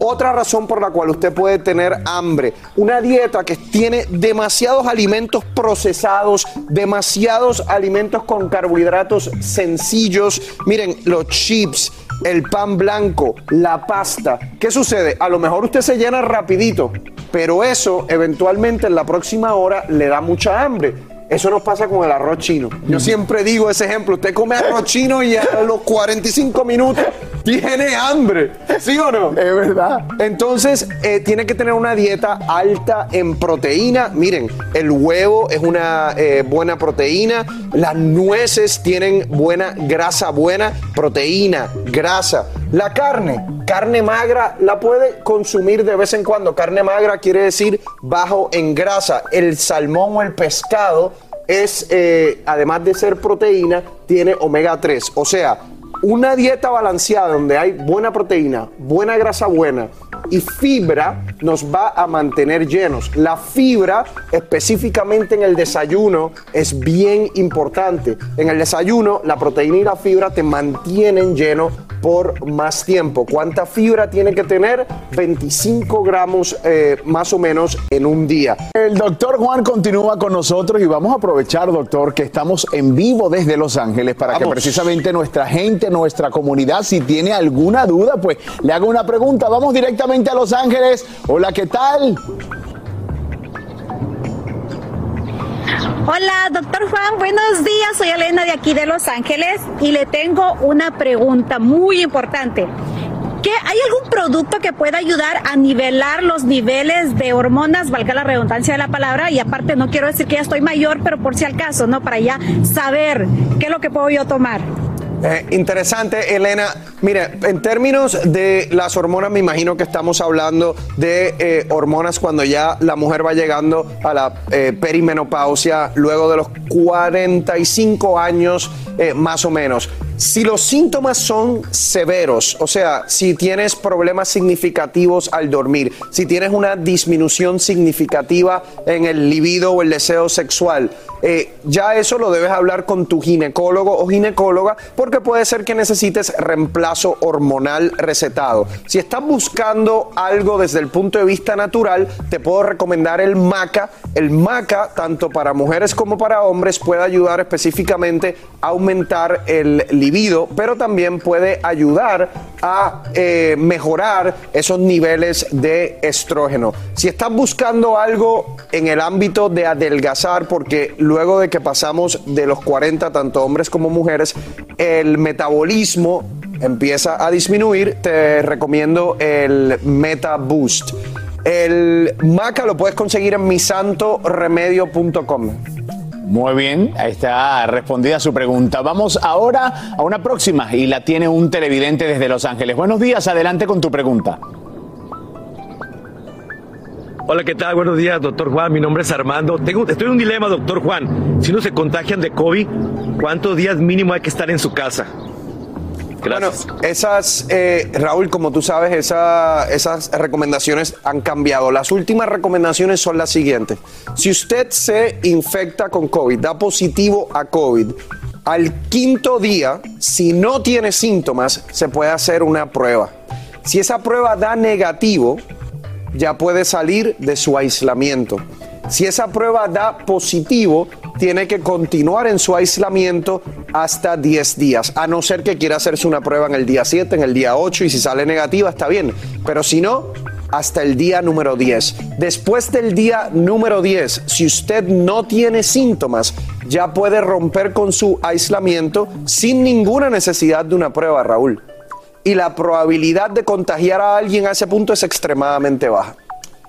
Otra razón por la cual usted puede tener hambre, una dieta que tiene demasiados alimentos procesados, demasiados alimentos con carbohidratos sencillos. Miren, los chips, el pan blanco, la pasta. ¿Qué sucede? A lo mejor usted se llena rapidito, pero eso eventualmente en la próxima hora le da mucha hambre. Eso nos pasa con el arroz chino. Yo siempre digo ese ejemplo. Usted come arroz chino y a los 45 minutos tiene hambre. ¿Sí o no? Es verdad. Entonces, eh, tiene que tener una dieta alta en proteína. Miren, el huevo es una eh, buena proteína. Las nueces tienen buena grasa, buena proteína, grasa. La carne, carne magra, la puede consumir de vez en cuando. Carne magra quiere decir bajo en grasa. El salmón o el pescado es, eh, además de ser proteína, tiene omega 3. O sea, una dieta balanceada donde hay buena proteína, buena grasa buena y fibra nos va a mantener llenos. La fibra, específicamente en el desayuno, es bien importante. En el desayuno, la proteína y la fibra te mantienen lleno por más tiempo. ¿Cuánta fibra tiene que tener? 25 gramos eh, más o menos en un día. El doctor Juan continúa con nosotros y vamos a aprovechar, doctor, que estamos en vivo desde Los Ángeles para que precisamente nuestra gente, nuestra comunidad, si tiene alguna duda, pues le haga una pregunta. Vamos directamente a Los Ángeles. Hola, ¿qué tal? Hola, doctor Juan, buenos días. Soy Elena de aquí de Los Ángeles y le tengo una pregunta muy importante. ¿Qué, ¿Hay algún producto que pueda ayudar a nivelar los niveles de hormonas, valga la redundancia de la palabra? Y aparte, no quiero decir que ya estoy mayor, pero por si al caso, ¿no? Para ya saber qué es lo que puedo yo tomar. Eh, interesante, Elena. Mire, en términos de las hormonas, me imagino que estamos hablando de eh, hormonas cuando ya la mujer va llegando a la eh, perimenopausia, luego de los 45 años más o menos. Si los síntomas son severos, o sea, si tienes problemas significativos al dormir, si tienes una disminución significativa en el libido o el deseo sexual, ya eso lo debes hablar con tu ginecólogo o ginecóloga porque puede ser que necesites reemplazo hormonal recetado. Si estás buscando algo desde el punto de vista natural, te puedo recomendar el MACA. El MACA, tanto para mujeres como para hombres, puede ayudar específicamente a aumentar el libido pero también puede ayudar a eh, mejorar esos niveles de estrógeno. Si estás buscando algo en el ámbito de adelgazar, porque luego de que pasamos de los 40, tanto hombres como mujeres, el metabolismo empieza a disminuir, te recomiendo el Meta Boost. El maca lo puedes conseguir en misantoremedio.com. Muy bien, ahí está respondida su pregunta. Vamos ahora a una próxima y la tiene un televidente desde Los Ángeles. Buenos días, adelante con tu pregunta. Hola, ¿qué tal? Buenos días, doctor Juan. Mi nombre es Armando. Tengo, estoy en un dilema, doctor Juan. Si no se contagian de COVID, ¿cuántos días mínimo hay que estar en su casa? Bueno, esas, eh, Raúl, como tú sabes, esas recomendaciones han cambiado. Las últimas recomendaciones son las siguientes. Si usted se infecta con COVID, da positivo a COVID, Al quinto día, si no tiene síntomas, se puede hacer una prueba. Si esa prueba da negativo, ya puede salir de su aislamiento. Si esa prueba da positivo, tiene que continuar en su aislamiento hasta 10 días, a no ser que quiera hacerse una prueba en el día 7, en el día 8 y si sale negativa está bien, pero si no, hasta el día número 10. Después del día número 10, si usted no tiene síntomas, ya puede romper con su aislamiento sin ninguna necesidad de una prueba, Raúl. Y la probabilidad de contagiar a alguien a ese punto es extremadamente baja.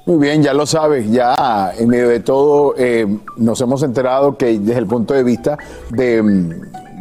Muy bien, ya lo sabes, ya en medio de todo eh, nos hemos enterado que desde el punto de vista de mm,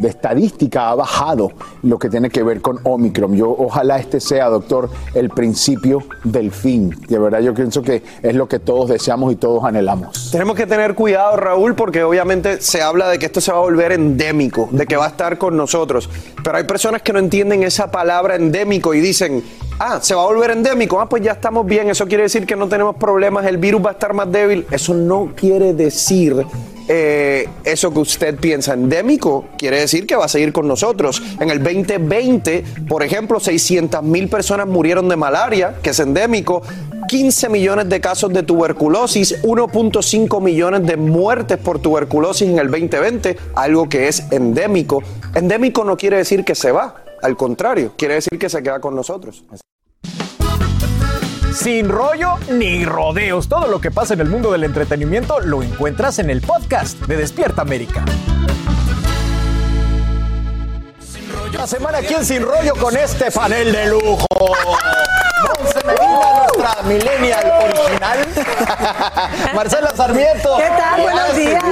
de estadística ha bajado lo que tiene que ver con Omicron. Yo ojalá este sea, doctor, el principio del fin. De verdad yo pienso que es lo que todos deseamos y todos anhelamos. Tenemos que tener cuidado, Raúl, porque obviamente se habla de que esto se va a volver endémico, de que va a estar con nosotros. Pero hay personas que no entienden esa palabra endémico y dicen, ah, se va a volver endémico, ah, pues ya estamos bien, eso quiere decir que no tenemos problemas, el virus va a estar más débil. Eso no quiere decir eh, eso que usted piensa endémico quiere decir que va a seguir con nosotros. En el 2020, por ejemplo, 600 mil personas murieron de malaria, que es endémico. 15 millones de casos de tuberculosis, 1.5 millones de muertes por tuberculosis en el 2020, algo que es endémico. Endémico no quiere decir que se va, al contrario, quiere decir que se queda con nosotros. Sin rollo ni rodeos. Todo lo que pasa en el mundo del entretenimiento lo encuentras en el podcast de Despierta América. La semana aquí en Sin Rollo con este panel de lujo. Nuestra millennial original. Marcela Sarmiento. ¿Qué tal? Buenos días.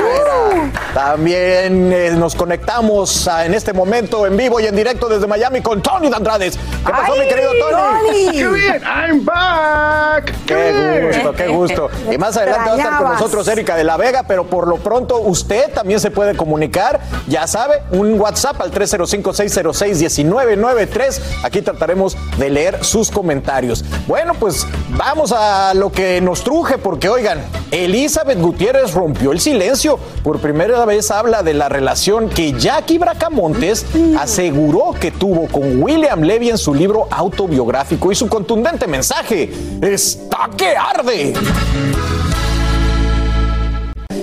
También eh, nos conectamos en este momento en vivo y en directo desde Miami con Tony Dandrades. ¿Qué pasó, mi querido Tony? ¡Qué bien! ¡I'm back! ¡Qué gusto, qué gusto! Y más adelante va a estar con nosotros Erika de la Vega, pero por lo pronto usted también se puede comunicar. Ya sabe, un WhatsApp al 305-606-1993. Aquí trataremos de leer sus comentarios. Bueno, pues vamos a lo que nos truje, porque oigan, Elizabeth Gutiérrez rompió el silencio. Por primera vez habla de la relación que Jackie Bracamontes aseguró que tuvo con William Levy en su libro autobiográfico y su contundente mensaje, está que arde.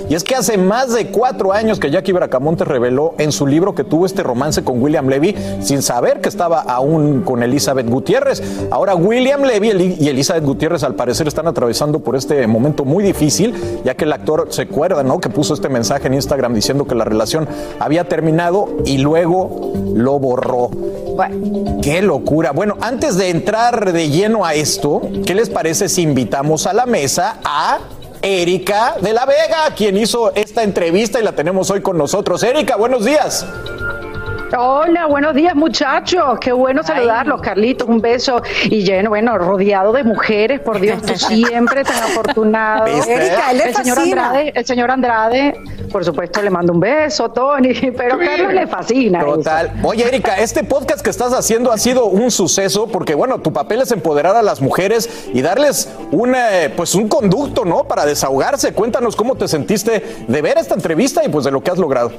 Y es que hace más de cuatro años que Jackie Bracamontes reveló en su libro que tuvo este romance con William Levy sin saber que estaba aún con Elizabeth Gutiérrez. Ahora William Levy y Elizabeth Gutiérrez al parecer están atravesando por este momento muy difícil, ya que el actor se acuerda, ¿no? Que puso este mensaje en Instagram diciendo que la relación había terminado y luego lo borró. Qué locura. Bueno, antes de entrar de lleno a esto, ¿qué les parece si invitamos a la mesa a Erika de la Vega, quien hizo esta entrevista y la tenemos hoy con nosotros. Erika, buenos días. Hola, buenos días muchachos, qué bueno saludarlos, Carlitos, un beso y lleno, bueno, rodeado de mujeres, por Dios, tú siempre tan afortunado. Erika, el señor. Andrade, el señor Andrade, por supuesto, le mando un beso, Tony, pero a Carlos le fascina. eso. Total. Oye, Erika, este podcast que estás haciendo ha sido un suceso porque, bueno, tu papel es empoderar a las mujeres y darles un, eh, pues un conducto, ¿no? Para desahogarse. Cuéntanos cómo te sentiste de ver esta entrevista y pues de lo que has logrado.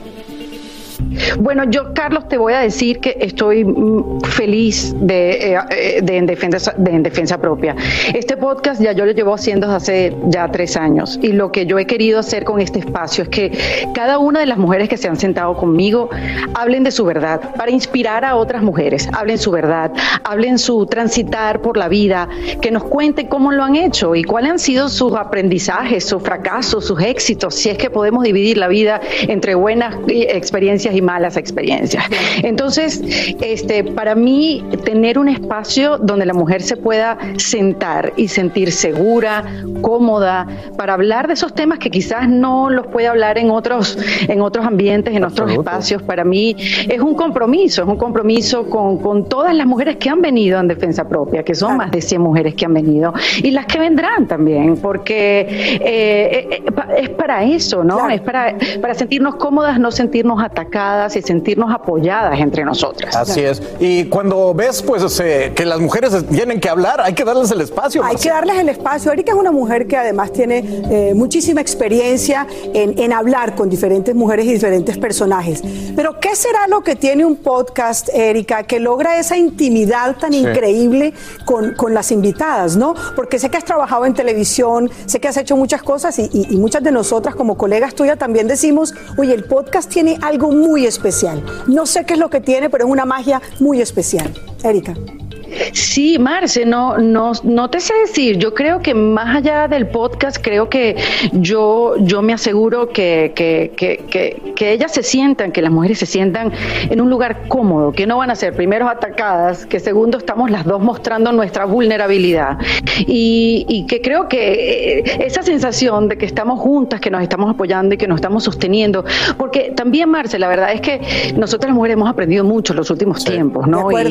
Bueno, yo, Carlos, te voy a decir que estoy mm, feliz de, eh, eh, de en, defensa, de en defensa propia. Este podcast ya yo lo llevo haciendo hace ya tres años y lo que yo he querido hacer con este espacio es que cada una de las mujeres que se han sentado conmigo hablen de su verdad para inspirar a otras mujeres, hablen su verdad, hablen su transitar por la vida, que nos cuenten cómo lo han hecho y cuáles han sido sus aprendizajes, sus fracasos, sus éxitos, si es que podemos dividir la vida entre buenas experiencias y malas experiencias. Entonces, este, para mí, tener un espacio donde la mujer se pueda sentar y sentir segura, cómoda, para hablar de esos temas que quizás no los puede hablar en otros, en otros ambientes, en otros espacios, para mí es un compromiso, es un compromiso con, con todas las mujeres que han venido en defensa propia, que son más de 100 mujeres que han venido, y las que vendrán también, porque eh, eh, eh, es para eso, ¿no? Es para, para sentirnos cómodas, no sentirnos atacadas y sentirnos apoyadas entre nosotras. Así es. Y cuando ves pues eh, que las mujeres tienen que hablar, hay que darles el espacio. Hay que darles el espacio. Erika es una mujer que además tiene eh, muchísima experiencia en, en hablar con diferentes mujeres y diferentes personajes. Pero ¿qué será lo que tiene un podcast, Erika, que logra esa intimidad tan increíble con, con, las invitadas, ¿no? Porque sé que has trabajado en televisión, sé que has hecho muchas cosas y, y, muchas de nosotras como colegas tuyas también decimos, oye, el podcast tiene algo muy especial. No sé qué es lo que tiene, pero es una magia muy especial. Erika. Sí, Marce, no, no, no te sé decir. Yo creo que más allá del podcast, creo que yo, yo me aseguro que, que, que, que, ellas se sientan, que las mujeres se sientan en un lugar cómodo, que no van a ser primero atacadas, que segundo estamos las dos mostrando nuestra vulnerabilidad. Y, y que creo que eh, esa sensación de que estamos juntas, que nos estamos apoyando y que nos estamos sosteniendo, porque también, Marce, la verdad es que nosotras las mujeres hemos aprendido mucho en los últimos tiempos, ¿no? De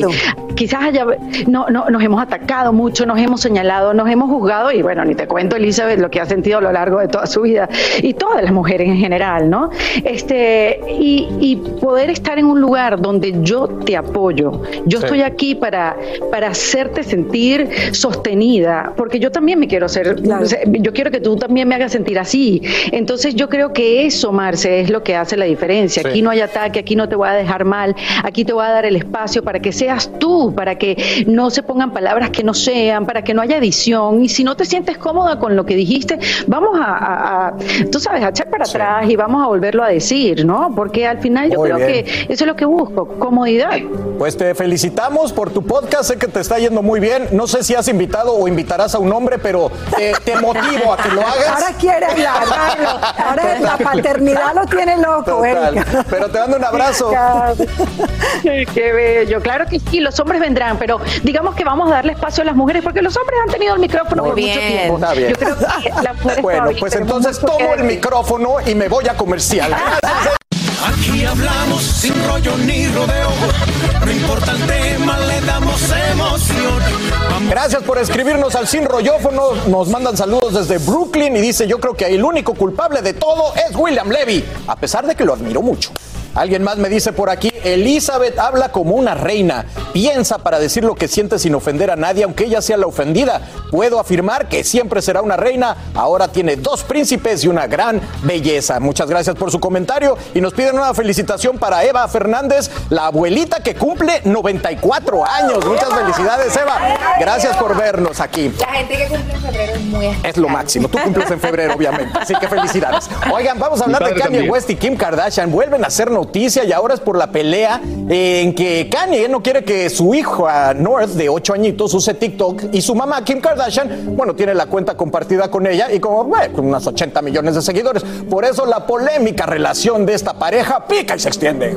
Y quizás haya no, no, nos hemos atacado mucho, nos hemos señalado, nos hemos juzgado y bueno, ni te cuento Elizabeth lo que ha sentido a lo largo de toda su vida y todas las mujeres en general, ¿no? Este, y, y poder estar en un lugar donde yo te apoyo, yo estoy aquí para, para hacerte sentir sostenida, porque yo también me quiero hacer, yo quiero que tú también me hagas sentir así. Entonces yo creo que eso, Marce, es lo que hace la diferencia. Aquí no hay ataque, aquí no te voy a dejar mal, aquí te voy a dar el espacio para que seas tú, para que no se pongan palabras que no sean, para que no haya edición. Y si no te sientes cómoda con lo que dijiste, vamos a, tú sabes, a echar para atrás y vamos a volverlo a decir, ¿no? Porque al final yo creo que eso es lo que busco, comodidad. Pues te felicitamos por tu podcast, sé que te está yendo muy bien. No sé si has invitado o invitarás a un hombre, pero te, motivo a que lo hagas. Ahora quiere hablar, Ahora la paternidad lo tiene loco, Pero te mando un abrazo. Qué bello. Claro que sí, los hombres vendrán, pero digamos que vamos a darle espacio a las mujeres porque los hombres han tenido el micrófono por mucho tiempo. Yo creo que las mujeres Bueno, pues entonces tomo el micrófono y me voy a comercial. Aquí hablamos sin rollo ni rodeo. No importa el tema, le damos emoción. Gracias por escribirnos al sin rollófono. Nos mandan saludos desde Brooklyn y dice: Yo creo que el único culpable de todo es William Levy, a pesar de que lo admiro mucho. Alguien más me dice por aquí, Elizabeth habla como una reina, piensa para decir lo que siente sin ofender a nadie, aunque ella sea la ofendida. Puedo afirmar que siempre será una reina, ahora tiene dos príncipes y una gran belleza. Muchas gracias por su comentario y nos piden una felicitación para Eva Fernández, la abuelita que cumple 94 años. Muchas felicidades, Eva. Gracias por vernos aquí. La gente que cumple en febrero es muy especial. Es lo máximo. Tú cumples en febrero, obviamente. Así que felicidades. Oigan, vamos a hablar de Kanye West y Kim Kardashian. Vuelven a hacer y ahora es por la pelea en que Kanye no quiere que su hijo North de 8 añitos use TikTok y su mamá Kim Kardashian, bueno, tiene la cuenta compartida con ella y como, bueno, con unos 80 millones de seguidores. Por eso la polémica relación de esta pareja pica y se extiende.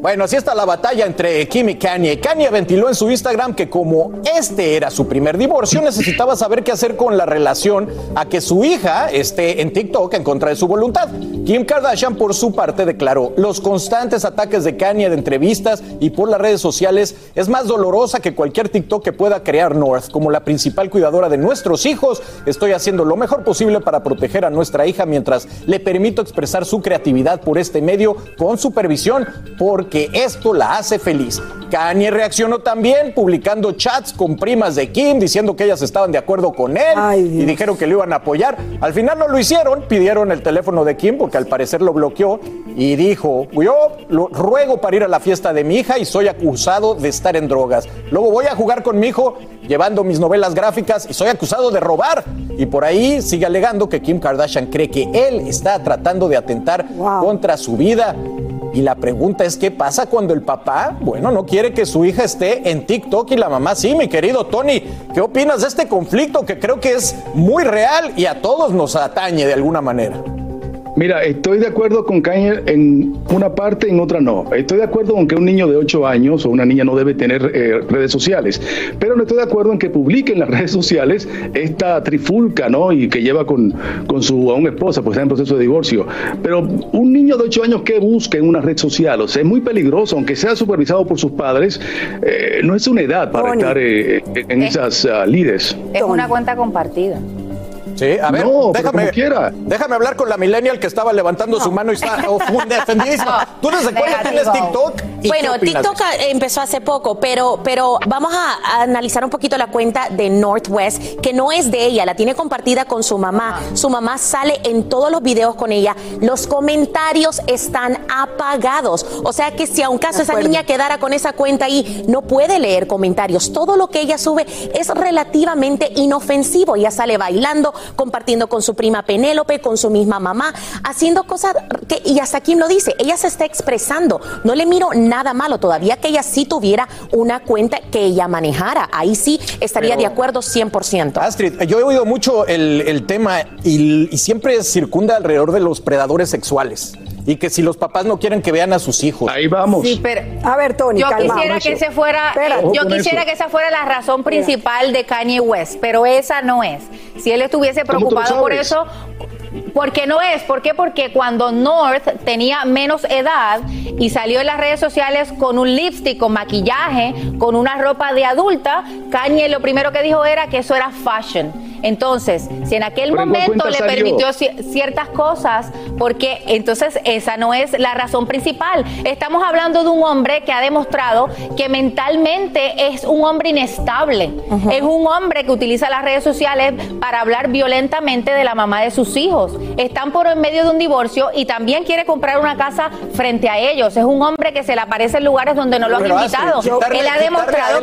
Bueno, así está la batalla entre Kim y Kanye. Kanye ventiló en su Instagram que como este era su primer divorcio, necesitaba saber qué hacer con la relación a que su hija esté en TikTok en contra de su voluntad. Kim Kardashian, por su parte, declaró, los constantes ataques de Kanye de entrevistas y por las redes sociales es más dolorosa que cualquier TikTok que pueda crear North. Como la principal cuidadora de nuestros hijos, estoy haciendo lo mejor posible para proteger a nuestra hija mientras le permito expresar su creatividad por este medio con supervisión, porque que esto la hace feliz. Kanye reaccionó también publicando chats con primas de Kim diciendo que ellas estaban de acuerdo con él y dijeron que lo iban a apoyar. Al final no lo hicieron, pidieron el teléfono de Kim porque al parecer lo bloqueó y dijo, yo lo ruego para ir a la fiesta de mi hija y soy acusado de estar en drogas. Luego voy a jugar con mi hijo llevando mis novelas gráficas y soy acusado de robar. Y por ahí sigue alegando que Kim Kardashian cree que él está tratando de atentar contra su vida. Y la pregunta es, ¿qué pasa cuando el papá, bueno, no quiere que su hija esté en TikTok y la mamá sí, mi querido Tony? ¿Qué opinas de este conflicto que creo que es muy real y a todos nos atañe de alguna manera? Mira, estoy de acuerdo con Kanye en una parte, en otra no. Estoy de acuerdo con que un niño de 8 años o una niña no debe tener eh, redes sociales, pero no estoy de acuerdo en que publique en las redes sociales esta trifulca, ¿no? Y que lleva con, con su aún esposa, pues está en proceso de divorcio. Pero un niño de 8 años que busca en una red social, o sea, es muy peligroso, aunque sea supervisado por sus padres, eh, no es una edad para estar eh, en esas uh, Es una cuenta compartida. Sí, a ver, No, déjame, como quiera. déjame hablar con la millennial que estaba levantando su mano y está ofendidísima. ¿Tú desde cuándo tienes TikTok? ¿Y Bueno, qué TikTok ah, empezó hace poco, pero, pero vamos a, a analizar un poquito la cuenta de Northwest, que no es de ella, la tiene compartida con su mamá. Su mamá sale en todos los videos con ella. Los comentarios están apagados. O sea que si a un caso esa niña quedara con esa cuenta ahí, no puede leer comentarios. Todo lo que ella sube es relativamente inofensivo. Ella sale bailando, compartiendo con su prima Penélope, con su misma mamá, haciendo cosas que, y hasta Kim lo dice, ella se está expresando. No le miro nada malo, todavía que ella sí tuviera una cuenta que ella manejara. Ahí sí estaría Pero- de acuerdo 100%. Astrid, yo he oído mucho el, el tema y, y siempre circunda alrededor de los predadores sexuales. Y que si los papás no quieren que vean a sus hijos. Ahí vamos. Sí, pero A ver, Tony, yo calma. quisiera que ese fuera, Espera. yo quisiera eso. que esa fuera la razón principal de Kanye West, pero esa no es. Si él estuviese ¿Cómo tú lo preocupado por eso, porque no es, ¿por qué? Porque cuando North tenía menos edad y salió en las redes sociales con un lipstick, con maquillaje, con una ropa de adulta, Kanye lo primero que dijo era que eso era fashion. Entonces, si en aquel Pero ¿en cuál momento le salió? permitió ci- ciertas cosas, porque entonces esa no es la razón principal. Estamos hablando de un hombre que ha demostrado que mentalmente es un hombre inestable. Es un hombre que utiliza las redes sociales para hablar violentamente de la mamá de sus hijos. Están por en medio de un divorcio y también quiere comprar una casa frente a ellos. Es un hombre que se le aparece en lugares donde no lo han Pero, invitado. quitarle- Él ha demostrado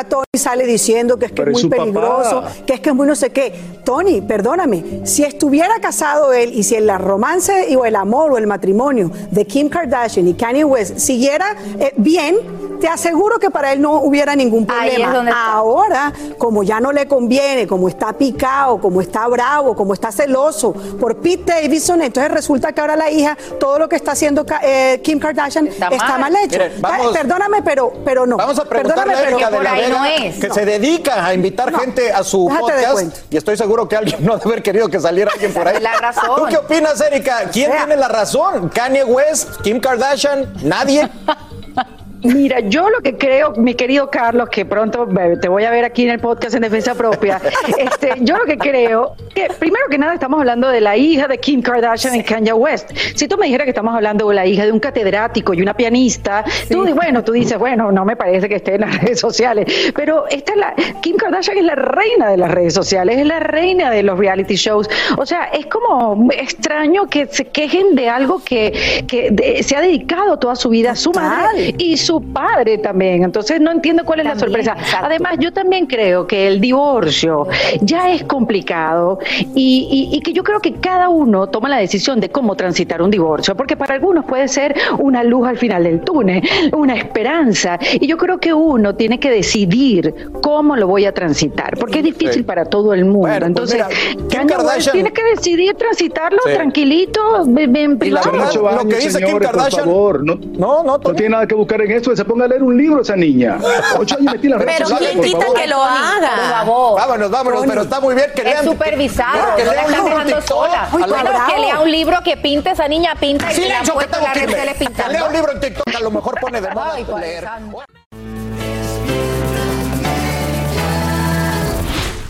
a Tony sale diciendo que es que Pero es muy papá. peligroso, que es que es muy no sé qué. Tony, perdóname, si estuviera casado él y si el romance o el amor o el matrimonio de Kim Kardashian y Kanye West siguiera eh, bien, te aseguro que para él no hubiera ningún Ahí es problema. donde está. Ahora, como ya no le conviene, como está picado, como está bravo, como está celoso por Pete Davidson, entonces resulta que ahora la hija, todo lo que está haciendo eh, Kim Kardashian está, mal. mal. hecho. Miren, vamos- Perdóname, pero, pero no. Vamos a preguntarle Perdóname, pero- de la por ahí no es. que No. se dedica a invitar No. gente a su Déjate podcast. Y estoy seguro que alguien no debe haber querido que saliera alguien por ahí. La razón. ¿Tú qué opinas, Erika? ¿Quién sea. tiene la razón? ¿Kanye West? ¿Kim Kardashian? ¿Nadie? Mira, yo lo que creo, mi querido Carlos, que pronto te voy a ver aquí en el podcast en defensa propia, este, yo lo que creo que primero que nada estamos hablando de la hija de Kim Kardashian y Kanye West. Si tú me dijeras que estamos hablando de la hija de un catedrático y una pianista, tú bueno, tú dices, bueno, no me parece que esté en las redes sociales, pero esta es la Kim Kardashian es la reina de las redes sociales, es la reina de los reality shows. O sea, es como extraño que se quejen de algo que, que de- se ha dedicado toda su vida a su madre y su padre también. Entonces no entiendo cuál es la sorpresa. Además, yo también creo que el divorcio ya es complicado y, y- y que yo creo que cada uno toma la decisión de cómo transitar un divorcio, porque para algunos puede ser una luz al final del túnel, una esperanza. Y yo creo que uno tiene que decidir cómo lo voy a transitar, porque es difícil Sí. para todo el mundo. Bueno, pues Entonces, mira, Kanye West Kardashian- tiene que decidir transitarlo Sí. tranquilito, en en Y la privado. lo que dice Kim señores, Kardashian- Por favor, no, No, no, no tiene nada que buscar en esto. Que Se ponga a leer un libro esa niña. Ocho años metí en las redes Pero sociales, ¿quién por quita que lo Por haga? favor. Vámonos, vámonos, pero está muy bien que Es lean. supervisado, que no la están dejando sola. La- Bueno, que lea un libro que pinta, esa niña pinta y que le que puesto tengo las que leer. sociales Que lea un libro en TikTok, a lo mejor pone de moda leer.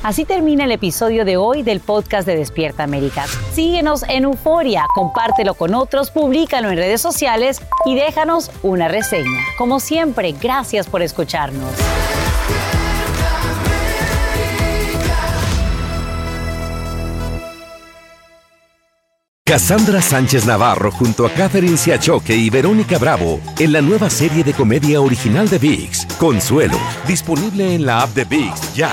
Así termina el episodio de hoy del podcast de Despierta América. Síguenos en Euforia, compártelo con otros, públicalo en redes sociales y déjanos una reseña. Como siempre, gracias por escucharnos. Cassandra Sánchez Navarro junto a Catherine Siachoque y Verónica Bravo en la nueva serie de comedia original de VIX, Consuelo, disponible en la app de VIX ya.